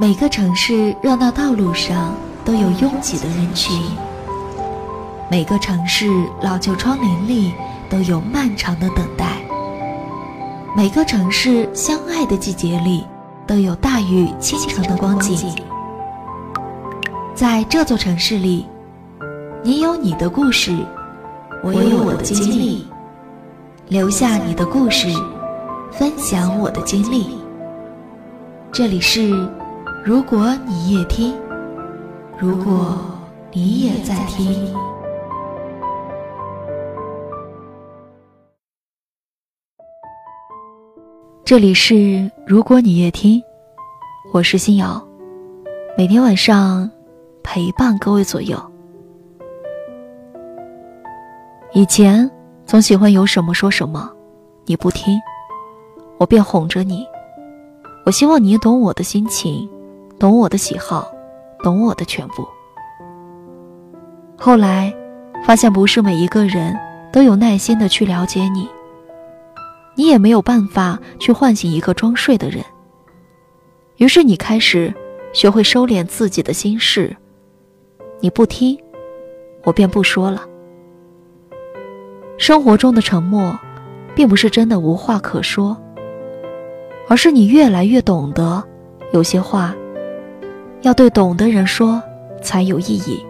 每个城市热闹道路上都有拥挤的人群，每个城市老旧窗棂里都有漫长的等待，每个城市相爱的季节里都有大雨倾城的光景。在这座城市里，你有你的故事，我有我的经历。留下你的故事，分享我的经历。这里是。如果你也听，如果你也在听，这里是如果你也听，我是新瑶，每天晚上陪伴各位左右。以前总喜欢有什么说什么，你不听，我便哄着你，我希望你懂我的心情。懂我的喜好，懂我的全部。后来，发现不是每一个人都有耐心的去了解你，你也没有办法去唤醒一个装睡的人。于是，你开始学会收敛自己的心事。你不听，我便不说了。生活中的沉默，并不是真的无话可说，而是你越来越懂得，有些话。要对懂的人说，才有意义。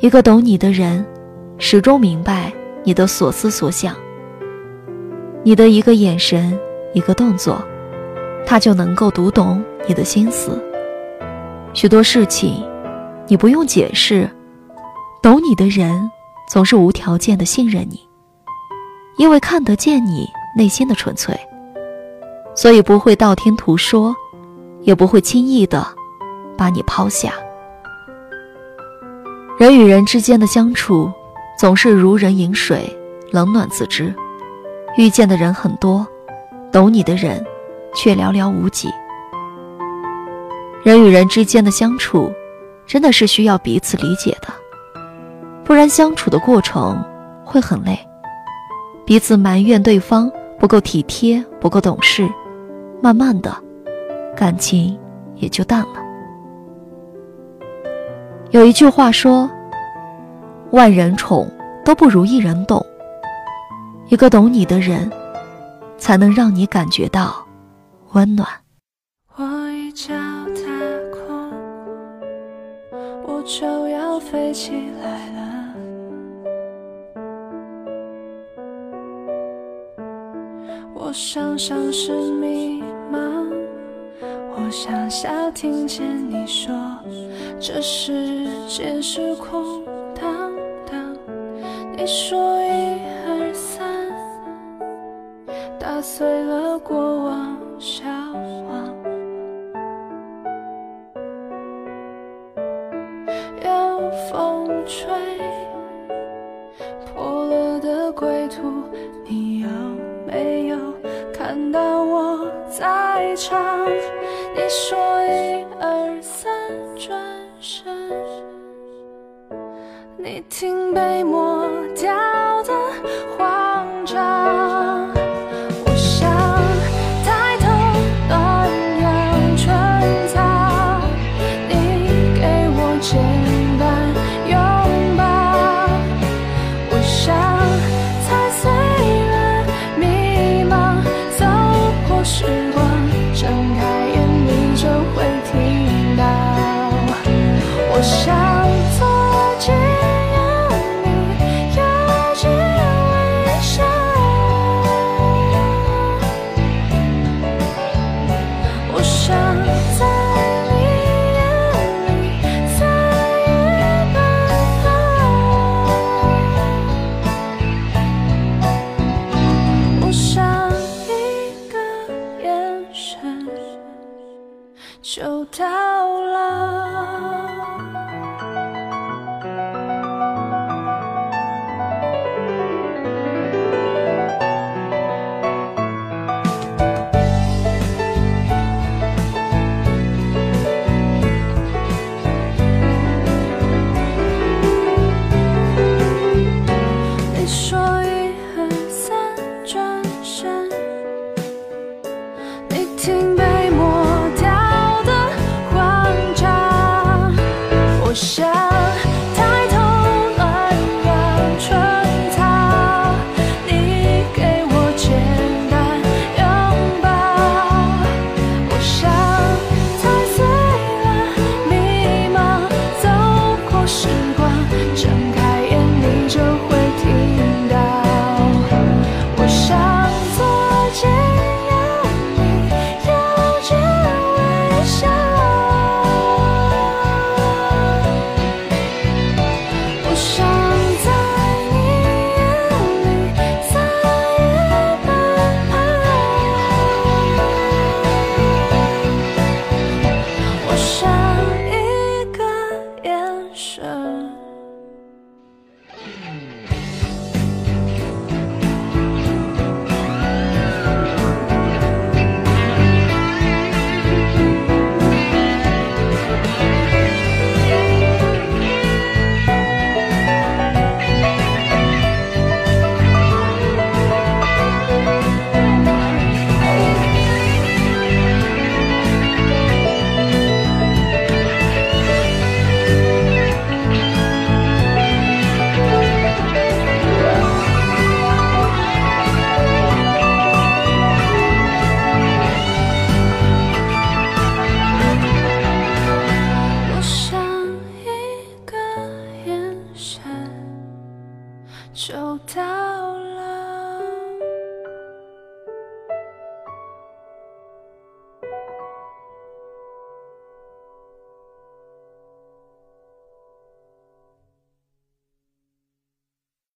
一个懂你的人，始终明白你的所思所想。你的一个眼神，一个动作，他就能够读懂你的心思。许多事情，你不用解释，懂你的人总是无条件的信任你，因为看得见你内心的纯粹，所以不会道听途说。也不会轻易的把你抛下。人与人之间的相处，总是如人饮水，冷暖自知。遇见的人很多，懂你的人却寥寥无几。人与人之间的相处，真的是需要彼此理解的，不然相处的过程会很累。彼此埋怨对方不够体贴，不够懂事，慢慢的。感情也就淡了。有一句话说：“万人宠都不如一人懂。”一个懂你的人，才能让你感觉到温暖。我一脚踏空，我就要飞起来了。我想像是迷茫。我想笑，听见你说这世界是空荡荡。你说一二三，打碎了过往笑话。有风吹破了的归途，你有没有看到我在唱？你说一二三，转身，你听被抹掉就到老你说一二三转身你听深。